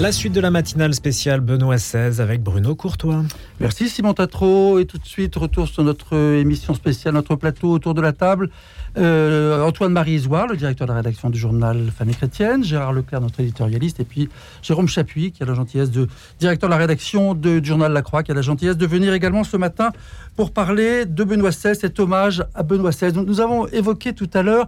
La suite de la matinale spéciale Benoît XVI avec Bruno Courtois. Merci Simon Tatro. Et tout de suite, retour sur notre émission spéciale, notre plateau autour de la table. Euh, Antoine-Marie Isoire, le directeur de la rédaction du journal Famille Chrétienne, Gérard Leclerc, notre éditorialiste, et puis Jérôme Chapuis, qui a la gentillesse de directeur de la rédaction du journal La Croix, qui a la gentillesse de venir également ce matin pour parler de Benoît XVI, cet hommage à Benoît XVI. Nous avons évoqué tout à l'heure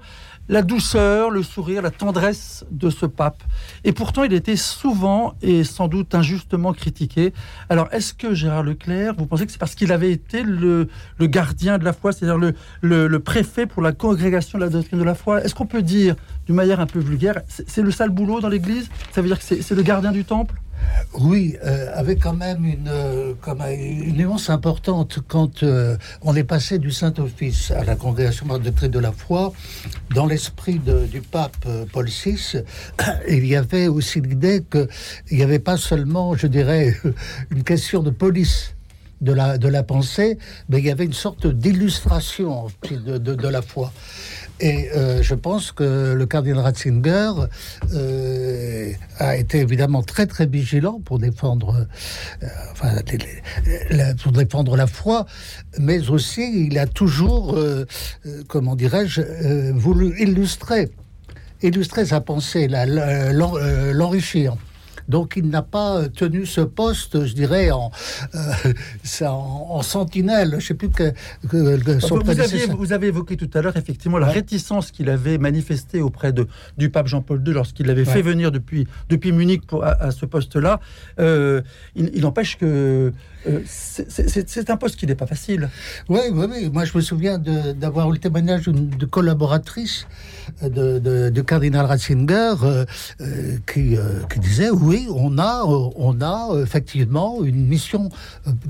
la douceur, le sourire, la tendresse de ce pape. Et pourtant, il était souvent et sans doute injustement critiqué. Alors, est-ce que Gérard Leclerc, vous pensez que c'est parce qu'il avait été le, gardien de la foi, c'est-à-dire le, le, préfet pour la congrégation de la doctrine de la foi? Est-ce qu'on peut dire, d'une manière un peu vulgaire, c'est le sale boulot dans l'Église? Ça veut dire que c'est le gardien du temple? Oui, euh, avec quand même une, euh, nuance importante quand euh, on est passé du Saint-Office à la congrégation de la de la foi. Dans l'esprit du pape Paul VI, il y avait aussi l'idée qu'il n'y avait pas seulement, je dirais, une question de police de la, pensée, mais il y avait une sorte d'illustration de, la foi. Et euh, je pense que le cardinal Ratzinger euh, a été évidemment très très vigilant pour défendre, euh, la, pour défendre la foi, mais aussi il a toujours, comment dirais-je, voulu illustrer, illustrer sa pensée, l'enrichir. Donc il n'a pas tenu ce poste, je dirais, en, euh, en, sentinelle. Je ne sais plus que, son vous, aviez, vous avez évoqué tout à l'heure effectivement la réticence qu'il avait manifestée auprès de, du pape Jean-Paul II lorsqu'il l'avait fait venir depuis, depuis Munich pour, à, ce poste-là. Euh, il, il n'empêche que euh, c'est un poste qui n'est pas facile. Oui, oui, oui. Moi, je me souviens d'avoir eu le témoignage de collaboratrice de, de, de cardinal Ratzinger euh, euh, qui, qui, disait oui, on a, on a effectivement une mission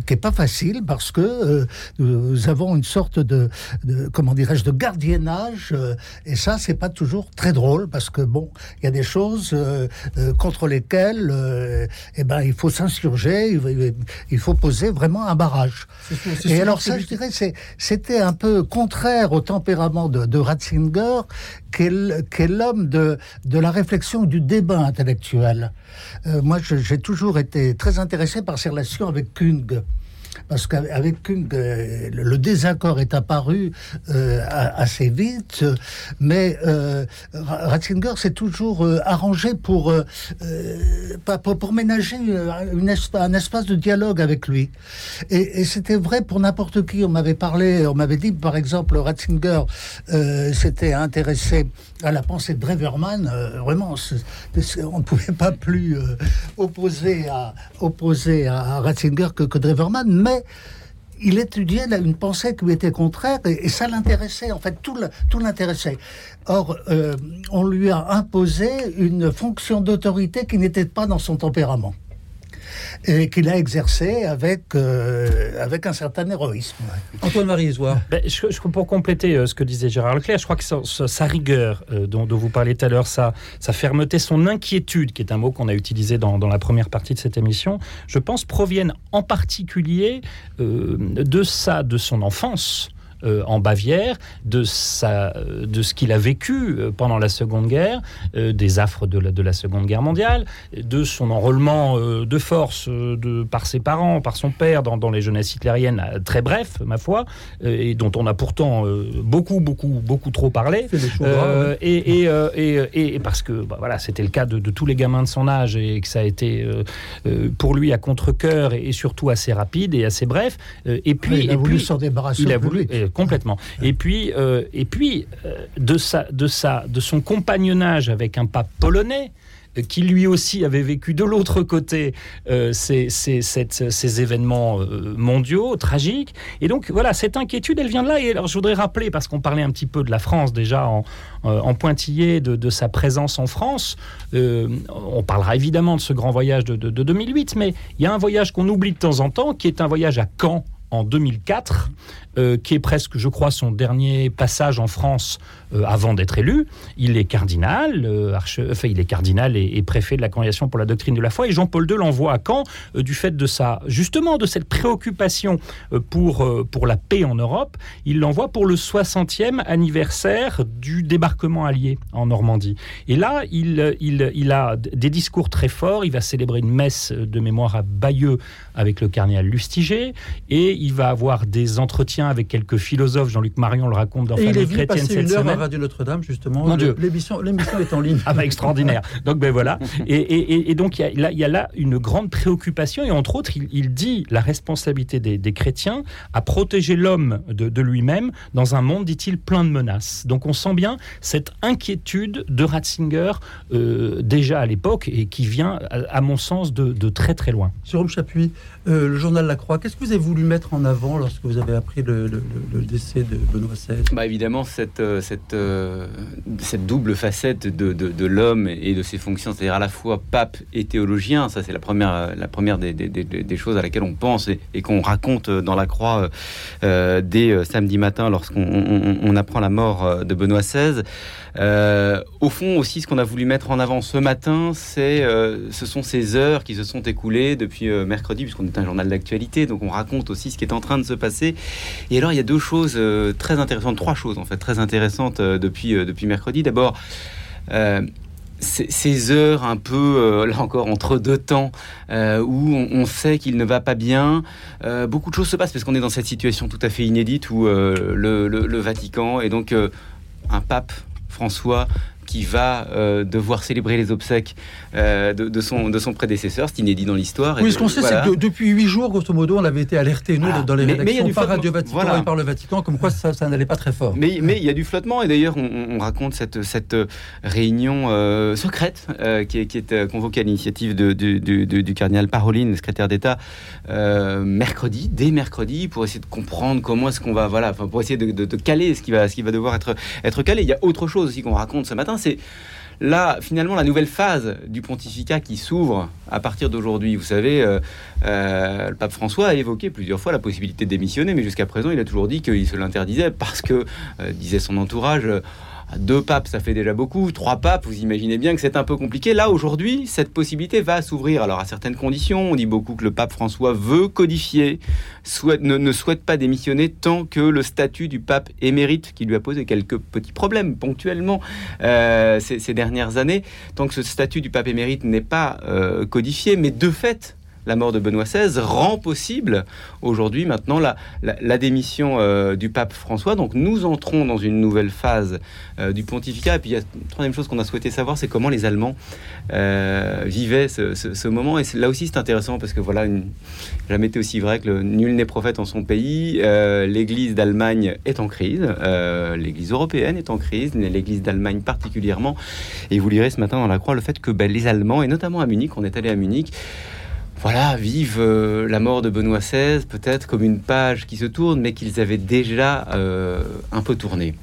qui est pas facile parce que nous avons une sorte de, comment dirais-je de gardiennage et ça, c'est pas toujours très drôle parce que bon, il y a des choses contre lesquelles eh ben il faut s'insurger, il, faut poser vraiment un barrage. et alors ça, je dirais, c'était un peu contraire au tempérament de, Ratzinger, qui est l'homme de, de la réflexion, du débat intellectuel. Euh, moi, j'ai toujours été très intéressé par ses relations avec Kung parce qu'avec euh, le désaccord est apparu euh, assez vite, mais euh, Ratzinger s'est toujours arrangé pour, pour, ménager un espace de dialogue avec lui. Et, c'était vrai pour n'importe qui. On m'avait parlé, on m'avait dit, par exemple, Ratzinger s'était intéressé à la pensée de Dreverman. vraiment, on ne pouvait pas plus opposer, à, opposer à Ratzinger que, que Dreverman, mais il étudiait une pensée qui lui était contraire et, ça l'intéressait, en fait, tout, l'intéressait. Or, euh, on lui a imposé une fonction d'autorité qui n'était pas dans son tempérament et qu'il a exercé avec, euh, avec un certain héroïsme. Antoine-Marie Isoire. Ben, pour compléter euh, ce que disait Gérard Leclerc, je crois que sa, rigueur euh, dont, vous parlez tout à l'heure, sa, sa fermeté, son inquiétude, qui est un mot qu'on a utilisé dans, dans, la première partie de cette émission, je pense proviennent en particulier de ça, de son enfance. Euh, en Bavière, de, sa, de ce qu'il a vécu euh, pendant la Seconde Guerre, euh, des affres de la, de la, Seconde Guerre mondiale, de son enrôlement de force de, par ses parents, par son père dans, dans les jeunesses hitlériennes, très bref, ma foi, et dont on a pourtant beaucoup, beaucoup, beaucoup trop parlé. et, et, et, parce que bah, voilà, c'était le cas de, de, tous les gamins de son âge et que ça a été pour lui à contre-coeur et, surtout assez rapide et assez bref. et puis, il a voulu s'en débarrasser. Il a voulu, complètement. Et puis, euh, et puis euh, de, sa, de, sa, de son compagnonnage avec un pape polonais, euh, qui lui aussi avait vécu de l'autre côté ces, ces, ces, événements mondiaux tragiques. Et donc voilà, cette inquiétude, elle vient de là. Et alors je voudrais rappeler, parce qu'on parlait un petit peu de la France déjà en, en pointillé, de, de, sa présence en France, on parlera évidemment de ce grand voyage de, de, de 2008, mais il y a un voyage qu'on oublie de temps en temps, qui est un voyage à Caen en 2004, euh, qui est presque, je crois, son dernier passage en France euh, avant d'être élu. Il est cardinal, euh, enfin, il est cardinal et, préfet de la Congrégation pour la doctrine de la foi. Et Jean-Paul II l'envoie à Caen du fait de sa, justement, de cette préoccupation pour, pour la paix en Europe. Il l'envoie pour le 60e anniversaire du débarquement allié en Normandie. Et là, il, il, il a des discours très forts. Il va célébrer une messe de mémoire à Bayeux avec le cardinal Lustiger et il va avoir des entretiens avec quelques philosophes. Jean-Luc Marion le raconte dans Famille chrétienne cette une heure à Radio Notre-Dame justement. L'émission est en ligne. Ah bah extraordinaire. Donc ben voilà. Et, donc il y, a, là une grande préoccupation et entre autres il, dit la responsabilité des, chrétiens à protéger l'homme de, lui-même dans un monde, dit-il, plein de menaces. Donc on sent bien cette inquiétude de Ratzinger euh, déjà à l'époque et qui vient, à, mon sens, de, très très loin. Jérôme Chapuis, euh, le journal La Croix, qu'est-ce que vous avez voulu mettre en avant lorsque vous avez appris le, décès de Benoît XVI bah Évidemment, cette, euh, cette, euh, cette double facette de, de, l'homme et de ses fonctions, c'est-à-dire à la fois pape et théologien, ça c'est la première, la première des, des, choses à laquelle on pense et, qu'on raconte dans La Croix dès samedi matin lorsqu'on on, apprend la mort de Benoît XVI. au fond aussi, ce qu'on a voulu mettre en avant ce matin, c'est, ce sont ces heures qui se sont écoulées depuis mercredi, puisqu'on est un journal d'actualité, donc on raconte aussi ce qui est en train de se passer. Et alors, il y a deux choses euh, très intéressantes, trois choses en fait, très intéressantes euh, depuis, euh, depuis mercredi. D'abord, ces heures un peu, là encore, entre deux temps, où on, sait qu'il ne va pas bien. beaucoup de choses se passent parce qu'on est dans cette situation tout à fait inédite où le, le, Vatican et donc un pape, François, qui va euh, devoir célébrer les obsèques euh, de, son, de son prédécesseur. C'est inédit dans l'histoire. Oui, ce qu'on sait, c'est que depuis huit jours, grosso modo, on avait été alerté, nous, dans les rédactions par Radio Vatican et par le Vatican, comme quoi ça, ça n'allait pas très fort. Mais, mais il y a du flottement, et d'ailleurs, on, raconte cette, cette réunion euh, secrète qui est, qui est convoquée à l'initiative de, du cardinal Paroline, le secrétaire d'État, mercredi, dès mercredi, pour essayer de comprendre comment est-ce qu'on va, voilà, pour essayer de, de, caler ce qui, va, ce qui va devoir être, être calé. Il y a autre chose aussi qu'on raconte ce matin, c'est là, finalement, la nouvelle phase du pontificat qui s'ouvre à partir d'aujourd'hui. Vous savez, euh, euh, le pape François a évoqué plusieurs fois la possibilité de démissionner, mais jusqu'à présent, il a toujours dit qu'il se l'interdisait parce que, euh, disait son entourage, deux papes, ça fait déjà beaucoup. Trois papes, vous imaginez bien que c'est un peu compliqué. Là, aujourd'hui, cette possibilité va s'ouvrir. Alors, à certaines conditions, on dit beaucoup que le pape François veut codifier, ne, souhaite pas démissionner tant que le statut du pape émérite, qui lui a posé quelques petits problèmes ponctuellement euh, ces, dernières années, tant que ce statut du pape émérite n'est pas euh, codifié, mais de fait, la mort de Benoît XVI rend possible aujourd'hui maintenant la, démission euh, du pape François. Donc nous entrons dans une nouvelle phase euh, du pontificat. Et puis il y a une troisième chose qu'on a souhaité savoir, c'est comment les Allemands euh, vivaient ce, moment. Et là aussi c'est intéressant parce que voilà, jamais été aussi vrai que nul n'est prophète en son pays. L'Église d'Allemagne est en crise, l'Église européenne est en crise, l'Église d'Allemagne particulièrement. Et vous lirez ce matin dans la Croix le fait que ben, les Allemands, et notamment à Munich, on est allé à Munich, voilà, vivent euh, la mort de Benoît XVI peut-être comme une page qui se tourne, mais qu'ils avaient déjà euh, un peu tourné.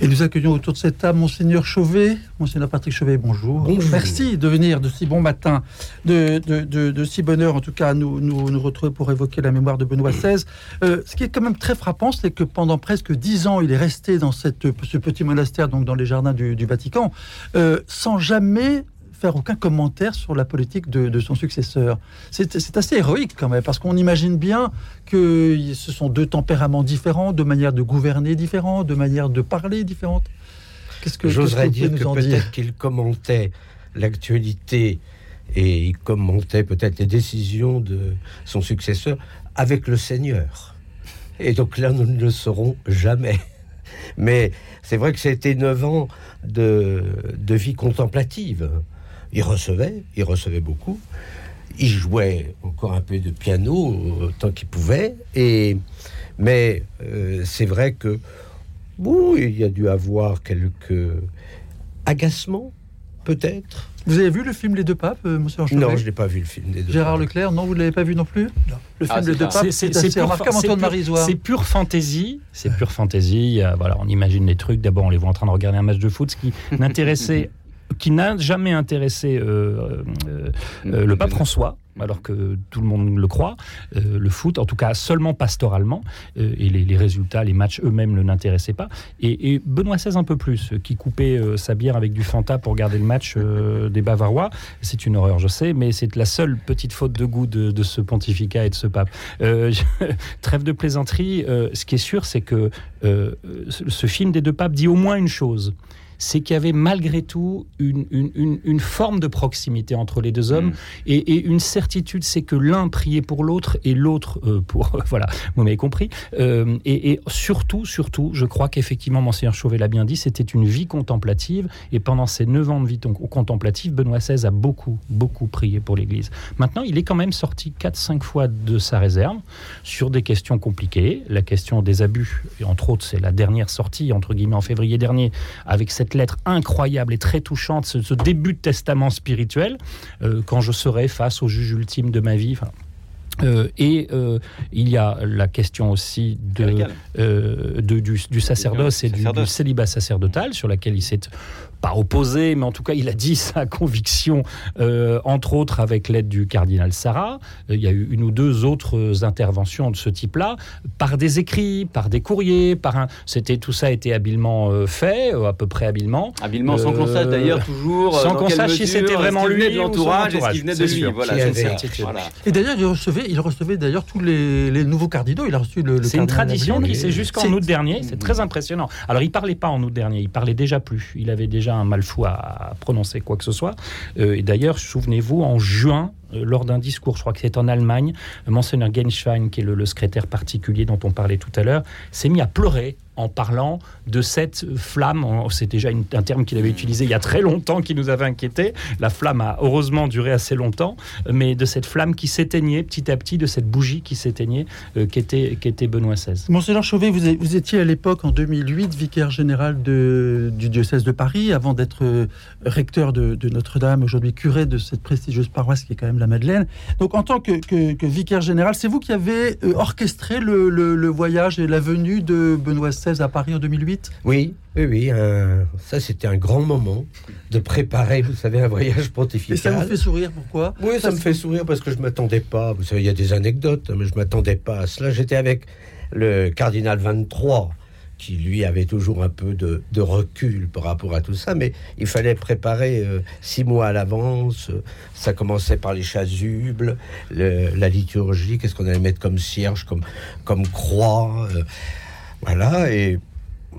Et nous accueillons autour de cette table Monseigneur Chauvet. Monseigneur Patrick Chauvet, bonjour. bonjour. Merci de venir de si bon matin, de, de, si bonne heure, en tout cas, nous, nous, nous retrouver pour évoquer la mémoire de Benoît XVI. Euh, ce qui est quand même très frappant, c'est que pendant presque dix ans, il est resté dans cette, ce petit monastère, donc dans les jardins du, Vatican, sans jamais faire aucun commentaire sur la politique de, son successeur. C'est assez héroïque quand même, parce qu'on imagine bien que ce sont deux tempéraments différents, deux manières de gouverner différentes, deux manières de parler différentes. Qu'est-ce que j'oserais dire que peut-être qu'il commentait l'actualité et il commentait peut-être les décisions de son successeur avec le Seigneur. Et donc là, nous ne le saurons jamais. Mais c'est vrai que c'était neuf ans de, de vie contemplative. Il recevait, il recevait beaucoup. Il jouait encore un peu de piano tant qu'il pouvait. Et, mais euh, c'est vrai que bon, il y a dû avoir quelques agacements, peut-être. Vous avez vu le film Les Deux Papes, euh, monsieur Non, je n'ai pas vu le film Les Deux Gérard Leclerc, non, vous ne l'avez pas vu non plus? Non. Le film ah, Les Deux Papes, c'est remarquable, Antoine Marisoire. C'est pure fantaisie, c'est pure fantaisie. voilà, on imagine les trucs. D'abord, on les voit en train de regarder un match de foot, ce qui m'intéressait qui n'a jamais intéressé le pape François alors que tout le monde le croit, euh, le foot, en tout cas seulement pastoralement, euh, et les, résultats, les matchs eux-mêmes ne l'intéressaient pas. Et, Benoît XVI un peu plus, qui coupait euh, sa bière avec du Fanta pour garder le match des Bavarois. C'est une horreur, je sais, mais c'est la seule petite faute de goût de, ce pontificat et de ce pape. trêve de plaisanterie, ce qui est sûr, c'est que ce film des deux papes dit au moins une chose c'est qu'il y avait malgré tout une, une, forme de proximité entre les deux hommes mm. et, une certitude, c'est que l'un priait pour l'autre et l'autre euh, pour... voilà, vous m'avez compris. Euh, et, surtout, surtout, je crois qu'effectivement, Monseigneur Chauvet l'a bien dit, c'était une vie contemplative et pendant ces neuf ans de vie contemplative, Benoît XVI a beaucoup, beaucoup prié pour l'Église. Maintenant, il est quand même sorti 4-5 fois de sa réserve sur des questions compliquées. La question des abus, et entre autres, c'est la dernière sortie, entre guillemets, en février dernier, avec cette lettre incroyable et très touchante, ce, début de testament spirituel, euh, quand je serai face au juge ultime de ma vie. Euh, et euh, il y a la question aussi de, du, sacerdoce et du, du, célibat sacerdotal, sur laquelle il s'est pas opposé, mais en tout cas, il a dit sa conviction, euh, entre autres avec l'aide du cardinal Sarah. Euh, il y a eu une ou deux autres interventions de ce type-là, par des écrits, par des courriers, par un. C'était tout ça a été habilement euh, fait, à peu près habilement. Habilement, sans qu'on sache d'ailleurs toujours. Sans qu'on sache si c'était vraiment lui de l'entourage, est-ce qu'il venait de lui. Voilà, Et d'ailleurs, il recevait, il recevait d'ailleurs tous les, les, nouveaux cardinaux. Il a reçu le. c'est une tradition qui s'est jusqu'en août dernier. C'est très impressionnant. Alors, il parlait pas en août dernier. Il parlait déjà plus. Il avait déjà un mal fou à, prononcer quoi que ce soit. Euh, et d'ailleurs, souvenez-vous, en juin, lors d'un discours, je crois que c'est en Allemagne, Monseigneur Genschwein, qui est le, secrétaire particulier dont on parlait tout à l'heure, s'est mis à pleurer en parlant de cette flamme. C'est déjà un terme qu'il avait utilisé il y a très longtemps, qui nous avait inquiété. La flamme a heureusement duré assez longtemps, mais de cette flamme qui s'éteignait petit à petit, de cette bougie qui s'éteignait, euh, qui, était, qui était Benoît XVI. Monseigneur Chauvet, vous, étiez à l'époque, en 2008, vicaire général de, du diocèse de Paris, avant d'être euh, recteur de, Notre-Dame, aujourd'hui curé de cette prestigieuse paroisse qui est quand même la Madeleine. Donc, en tant que, vicaire général, c'est vous qui avez euh, orchestré le, le voyage et la venue de Benoît XVI à Paris en 2008 Oui, oui, oui. ça, c'était un grand moment de préparer, vous savez, un voyage pontifical. Et ça vous fait sourire, pourquoi? Oui, ça me fait sourire parce que je m'attendais pas. Vous savez, il y a des anecdotes, mais je m'attendais pas à cela. J'étais avec le cardinal 23 qui lui avait toujours un peu de, recul par rapport à tout ça, mais il fallait préparer euh, six mois à l'avance. Ça commençait par les chasubles, la liturgie, qu'est-ce qu'on allait mettre comme cierge, comme, comme croix. Euh, voilà, et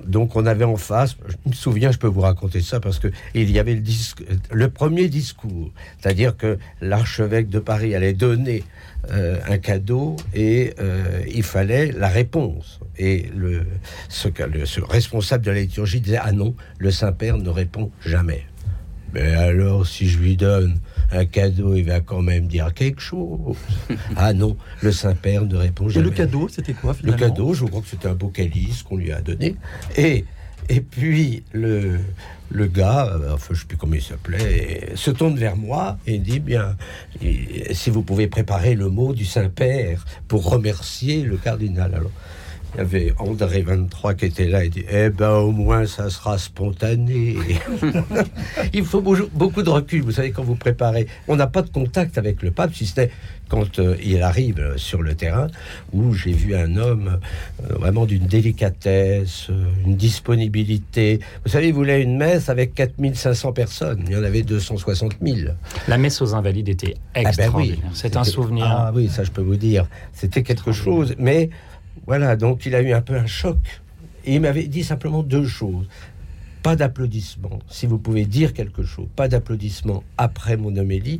donc on avait en face, je me souviens, je peux vous raconter ça parce que il y avait le, le premier discours, c'est-à-dire que l'archevêque de Paris allait donner euh, un cadeau et euh, il fallait la réponse. Et le, ce, ce responsable de la liturgie disait ah non, le Saint Père ne répond jamais. Mais alors si je lui donne un cadeau, il va quand même dire quelque chose. ah non, le Saint-Père ne répond jamais. Et le cadeau, c'était quoi finalement Le cadeau, je crois que c'était un beau calice qu'on lui a donné. Et, et puis le, le gars, euh, enfin je sais plus comment il s'appelait, se tourne vers moi et dit bien, si vous pouvez préparer le mot du Saint-Père pour remercier le cardinal. Alors il y avait André 23 qui était là et dit Eh ben au moins ça sera spontané. il faut beaucoup de recul, vous savez, quand vous préparez. On n'a pas de contact avec le pape, si c'était quand euh, il arrive sur le terrain, où j'ai vu un homme euh, vraiment d'une délicatesse, euh, une disponibilité. Vous savez, il voulait une messe avec 4500 personnes. Il y en avait 260 000. La messe aux Invalides était ah ben extraordinaire. C'est un souvenir. Ah oui, ça je peux vous dire. C'était quelque chose. Mais voilà, donc il a eu un peu un choc. Et il m'avait dit simplement deux choses. Pas d'applaudissements, si vous pouvez dire quelque chose, pas d'applaudissements après mon homélie,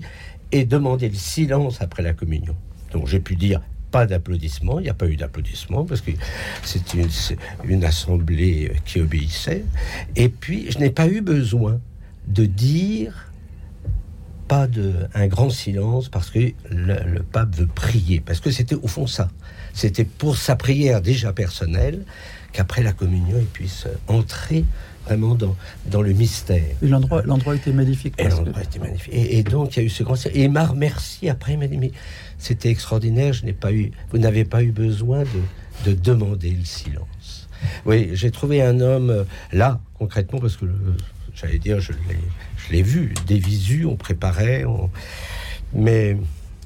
et demander le silence après la communion. Donc j'ai pu dire pas d'applaudissements, il n'y a pas eu d'applaudissements parce que une, une, assemblée qui obéissait. Et puis je n'ai pas eu besoin de dire pas de un grand silence parce que le pape veut prier, parce que c'était au fond ça. C'était pour sa prière déjà personnelle qu'après la communion, il puisse entrer vraiment dans, dans le mystère. L'endroit, l'endroit était magnifique. Et l'endroit était magnifique. Et, donc, il y a eu ce grand... Et il m'a remercié après, il m'a dit, mais c'était extraordinaire, je n'ai pas eu... Vous n'avez pas eu besoin de, de demander le silence. Oui, j'ai trouvé un homme euh, là, concrètement, parce que j'allais dire, je l'ai je l'ai vu, des visus, on préparait, mais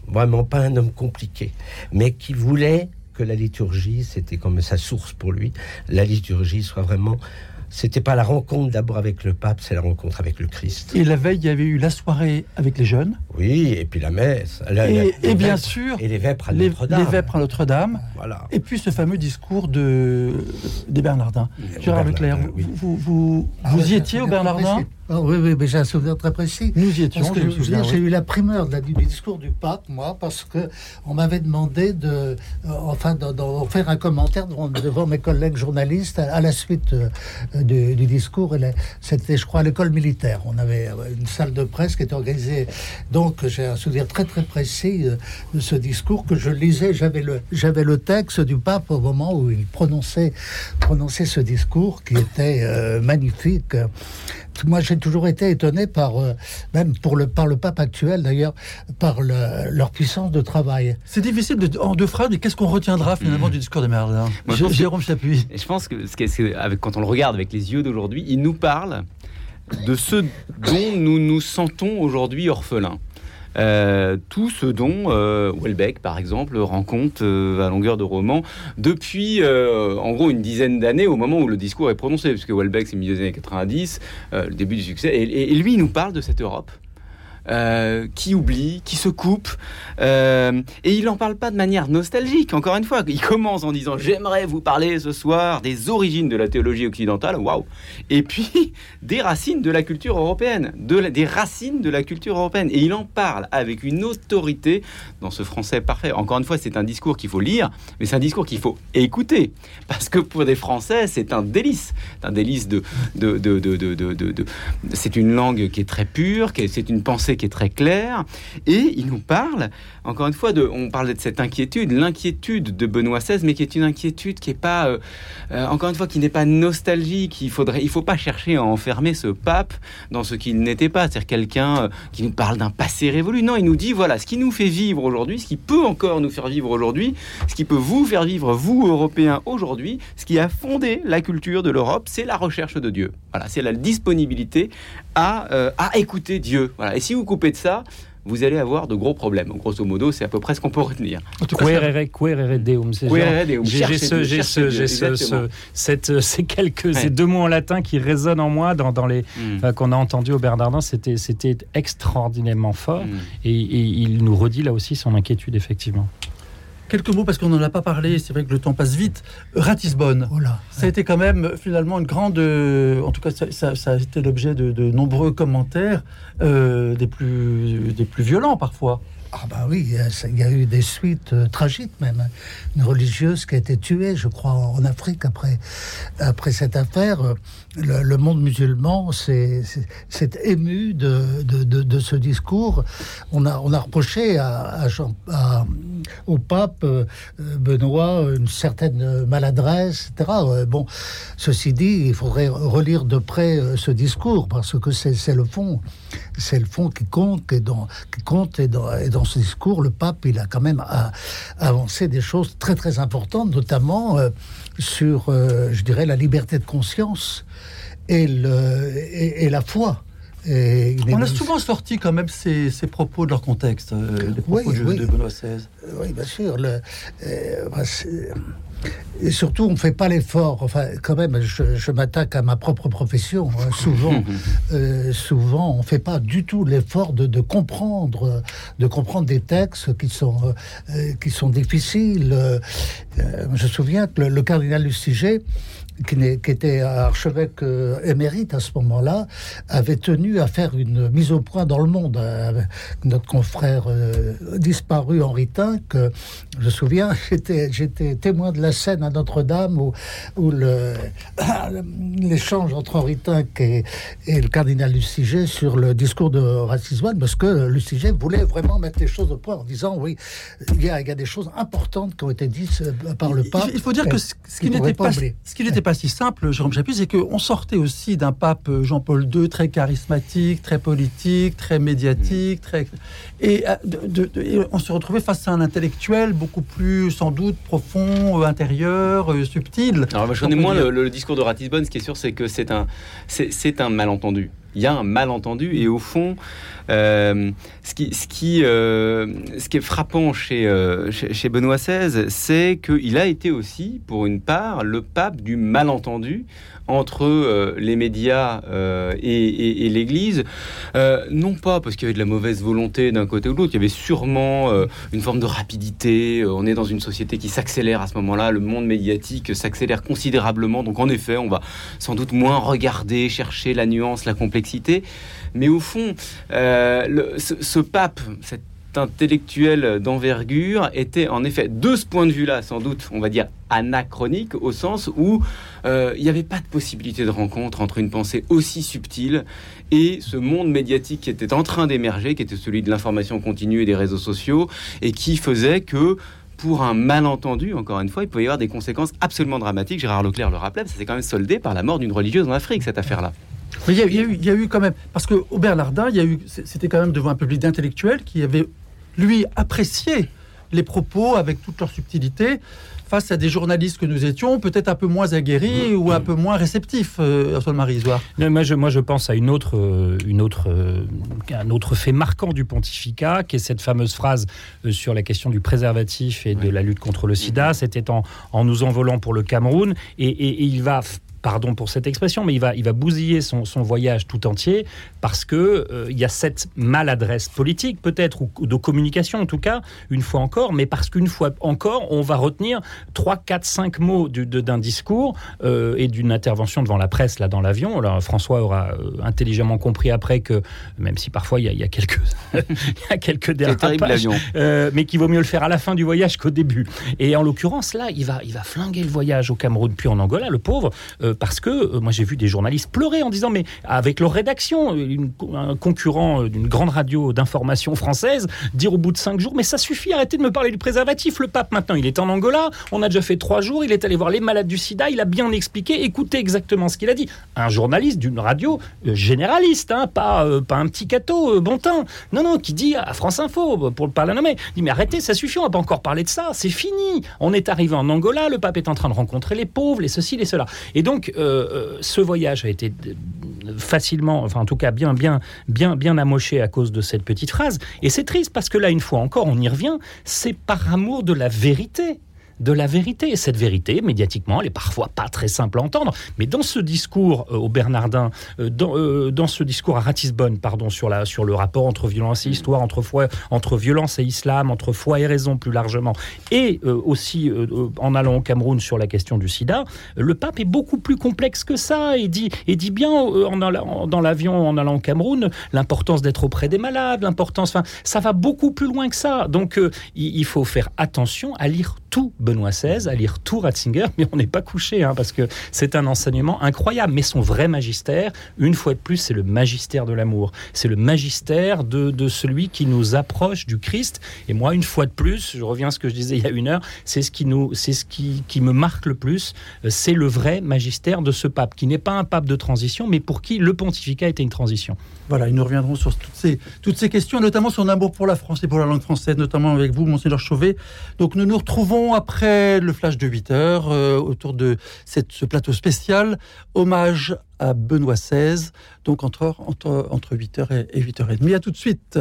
vraiment pas un homme compliqué, mais qui voulait la liturgie, c'était comme sa source pour lui, la liturgie soit vraiment c'était pas la rencontre d'abord avec le pape, c'est la rencontre avec le Christ. Et la veille, il y avait eu la soirée avec les jeunes. Oui, et puis la messe. et, bien sûr, et les vêpres à Notre-Dame. Les vêpres à Notre-Dame. Voilà. Et puis ce fameux discours de, des Bernardins. Gérard Leclerc, vous, vous, ah y étiez au Bernardin? Ah oui, oui, mais j'ai un souvenir très précis. Nous y étions. j'ai eu la primeur du discours du pape, moi, parce que on m'avait demandé de, euh, enfin, de, faire un commentaire devant, mes collègues journalistes à, la suite euh, du, discours. C'était, je crois, à l'école militaire. On avait euh, une salle de presse qui était organisée. Donc, j'ai un souvenir très, très précis de ce discours que je lisais. J'avais le, j'avais le texte du pape au moment où il prononçait, prononçait ce discours qui était magnifique moi j'ai toujours été étonné par, euh, même pour le, par le pape actuel d'ailleurs, par leur puissance de travail. C'est difficile de, en deux phrases, mais qu'est-ce qu'on retiendra finalement mmh. du discours de Merlin Jérôme Chapuis. Je pense que, ce avec, quand on le regarde avec les yeux d'aujourd'hui, il nous parle de ce dont nous nous sentons aujourd'hui orphelins. Euh, tout ce dont euh, par exemple, rend compte euh, à longueur de roman depuis, en gros, une dizaine d'années au moment où le discours est prononcé, puisque Welbeck, c'est milieu des années 90, le début du succès, et, et lui, il nous parle de cette Europe euh, qui oublie, qui se coupe. Euh, et il n'en parle pas de manière nostalgique, encore une fois. Il commence en disant J'aimerais vous parler ce soir des origines de la théologie occidentale, waouh Et puis des racines de la culture européenne, de des racines de la culture européenne. Et il en parle avec une autorité dans ce français parfait. Encore une fois, c'est un discours qu'il faut lire, mais c'est un discours qu'il faut écouter. Parce que pour des Français, c'est un délice. C'est un délice de. de, de, de, de c'est une langue qui est très pure, c'est une pensée qui est très clair. Et il nous parle, encore une fois, de, on parlait de cette inquiétude, l'inquiétude de Benoît XVI, mais qui est une inquiétude qui est pas, euh, euh, encore une fois, qui n'est pas nostalgique. Il faudrait, il faut pas chercher à enfermer ce pape dans ce qu'il n'était pas, c'est-à-dire quelqu'un euh, qui nous parle d'un passé révolu. Non, il nous dit voilà ce qui nous fait vivre aujourd'hui, ce qui peut encore nous faire vivre aujourd'hui, ce qui peut vous faire vivre vous Européens aujourd'hui, ce qui a fondé la culture de l'Europe, c'est la recherche de Dieu. Voilà, c'est la disponibilité à, à écouter Dieu. Voilà, et si vous coupez de ça, vous allez avoir de gros problèmes. Grosso modo, c'est à peu près ce qu'on peut retenir. deum. J'ai ces quelques, ces deux mots en latin qui résonnent en moi dans, dans les, mm. qu'on a entendu au Bernardin. C'était, c'était extraordinairement fort. Mm. et, il nous redit là aussi son inquiétude, effectivement. Quelques mots parce qu'on n'en a pas parlé, c'est vrai que le temps passe vite. Ratisbonne, ça a été quand même finalement une grande... Euh, en tout cas, ça, a été l'objet de, nombreux commentaires, euh, des, plus, des plus violents parfois. Ah bah oui, il y a eu des suites euh, tragiques même. Une religieuse qui a été tuée, je crois, en Afrique après, après cette affaire. Le, monde musulman s'est ému de, de, de, ce discours. On a, on a reproché à, à, au pape euh, Benoît une certaine maladresse, etc. Euh, bon, ceci dit, il faudrait relire de près ce discours parce que c'est le fond c'est le fond qui compte, et dans, qui compte et dans, et dans, ce discours, le pape, il a quand même avancé des choses très très importantes, notamment euh, sur, euh, je dirais, la liberté de conscience et, le, et, la foi. Et On a souvent sorti quand même ces, ces propos de leur contexte, euh, les propos de, de, Benoît XVI. Oui, bien sûr. Le, bah, et surtout, on ne fait pas l'effort. Enfin, quand même, je, m'attaque à ma propre profession. Hein. Souvent, euh, souvent, on ne fait pas du tout l'effort de, comprendre, de comprendre des textes qui sont, euh, qui sont difficiles. Euh, je me souviens que le, le cardinal Lustiger qui, était archevêque euh, émérite à ce moment-là, avait tenu à faire une mise au point dans le monde. Euh, notre confrère euh, disparu Henri Tinck, je me souviens, j'étais témoin de la scène à Notre-Dame où, où l'échange entre Henri Tinck et, le cardinal Luciger sur le discours de Ratisbonne, parce que Luciger voulait vraiment mettre les choses au point en disant oui, il y a, il y a des choses importantes qui ont été dites par le pape. Il faut dire que ce, qui n'était pas, ce qui n'était pas si simple, Jérôme Chapuis, c'est qu'on sortait aussi d'un pape Jean-Paul II très charismatique, très politique, très médiatique, très... Et, euh, on se retrouvait face à un intellectuel beaucoup plus, sans doute, profond, euh, intérieur, euh, subtil. Alors, je connais moins le, discours de Ratisbonne. Ce qui est sûr, c'est que c'est un, c'est un malentendu. Il y a un malentendu et au fond, euh, ce, qui, ce, qui, euh, ce qui est frappant chez, euh, chez, Benoît XVI, c'est qu'il a été aussi, pour une part, le pape du malentendu entre les médias et, et, l'Église, non pas parce qu'il y avait de la mauvaise volonté d'un côté ou de l'autre, il y avait sûrement une forme de rapidité, on est dans une société qui s'accélère à ce moment-là, le monde médiatique s'accélère considérablement, donc en effet, on va sans doute moins regarder, chercher la nuance, la complexité, mais au fond, euh, ce, pape, cet intellectuel d'envergure, était en effet, de ce point de vue-là, sans doute, on va dire, anachronique, au sens où euh, il n'y avait pas de possibilité de rencontre entre une pensée aussi subtile et ce monde médiatique qui était en train d'émerger, qui était celui de l'information continue et des réseaux sociaux, et qui faisait que pour un malentendu, encore une fois, il pouvait y avoir des conséquences absolument dramatiques. Gérard Leclerc le rappelait, ça s'est quand même soldé par la mort d'une religieuse en Afrique, cette affaire-là. Il y, a, il, y a eu, quand même, parce que au Bernardin, il y a eu, c'était quand même devant un public d'intellectuels qui avait, lui, apprécié les propos avec toute leur subtilité face à des journalistes que nous étions, peut-être un peu moins aguerris ou un peu moins réceptifs, euh, Antoine Marie moi je, moi, je pense à une autre, euh, une autre, euh, un autre fait marquant du pontificat, qui est cette fameuse phrase sur la question du préservatif et de la lutte contre le sida. C'était en, en nous envolant pour le Cameroun, et, et il va pardon pour cette expression, mais il va, il va bousiller son, voyage tout entier parce que euh, il y a cette maladresse politique peut-être ou de communication en tout cas une fois encore, mais parce qu'une fois encore on va retenir 3, 4, 5 mots d'un discours euh, et d'une intervention devant la presse là dans l'avion. Alors François aura euh, intelligemment compris après que même si parfois il y a, quelques il y a quelques dérapages, mais qu'il vaut mieux le faire à la fin du voyage qu'au début. Et en l'occurrence là, il va il va flinguer le voyage au Cameroun puis en Angola, le pauvre. Euh, parce que euh, moi j'ai vu des journalistes pleurer en disant mais avec leur rédaction, un concurrent euh, d'une grande radio d'information française, dire au bout de cinq jours mais ça suffit, arrêtez de me parler du préservatif. Le pape maintenant il est en Angola, on a déjà fait trois jours, il est allé voir les malades du SIDA, il a bien expliqué, écoutez exactement ce qu'il a dit. Un journaliste d'une radio généraliste, hein, pas pas un petit cateau bon teint, non non qui dit à France Info pour ne pas la nommer, dit mais arrêtez ça suffit, on va pas encore parler de ça, c'est fini. On est arrivé en Angola, le pape est en train de rencontrer les pauvres, les ceci, les cela. Et donc donc, euh, euh, ce voyage a été facilement, enfin en tout cas bien, bien, bien, bien amoché à cause de cette petite phrase. Et c'est triste parce que là, une fois encore, on y revient, c'est par amour de la vérité de la vérité. Et cette vérité, médiatiquement, elle est parfois pas très simple à entendre, mais dans ce discours euh, au Bernardin, euh, euh, dans, ce discours à Ratisbonne, pardon, sur, la, sur le rapport entre violence et histoire, entre, foi, entre violence et islam, entre foi et raison plus largement, et aussi en allant au Cameroun sur la question du sida, le pape est beaucoup plus complexe que ça et dit, et dit bien en, dans l'avion en allant au Cameroun l'importance d'être auprès des malades, l'importance, enfin, ça va beaucoup plus loin que ça. Donc il, il faut faire attention à lire tout Benoît XVI, à lire tout Ratzinger, mais on n'est pas couché, hein, parce que c'est un enseignement incroyable. Mais son vrai magistère, une fois de plus, c'est le magistère de l'amour. C'est le magistère de, de, celui qui nous approche du Christ. Et moi, une fois de plus, je reviens à ce que je disais il y a une heure, c'est ce qui, nous, c'est ce qui, qui me marque le plus. C'est le vrai magistère de ce pape, qui n'est pas un pape de transition, mais pour qui le pontificat était une transition. Voilà, et nous reviendrons sur toutes ces, toutes ces questions, notamment son amour pour la France et pour la langue française, notamment avec vous, Monseigneur Chauvet. Donc nous nous après le flash de 8 heures euh, autour de cette, ce plateau spécial, hommage à Benoît XVI, donc entre, entre, entre 8h et 8h30. À tout de suite.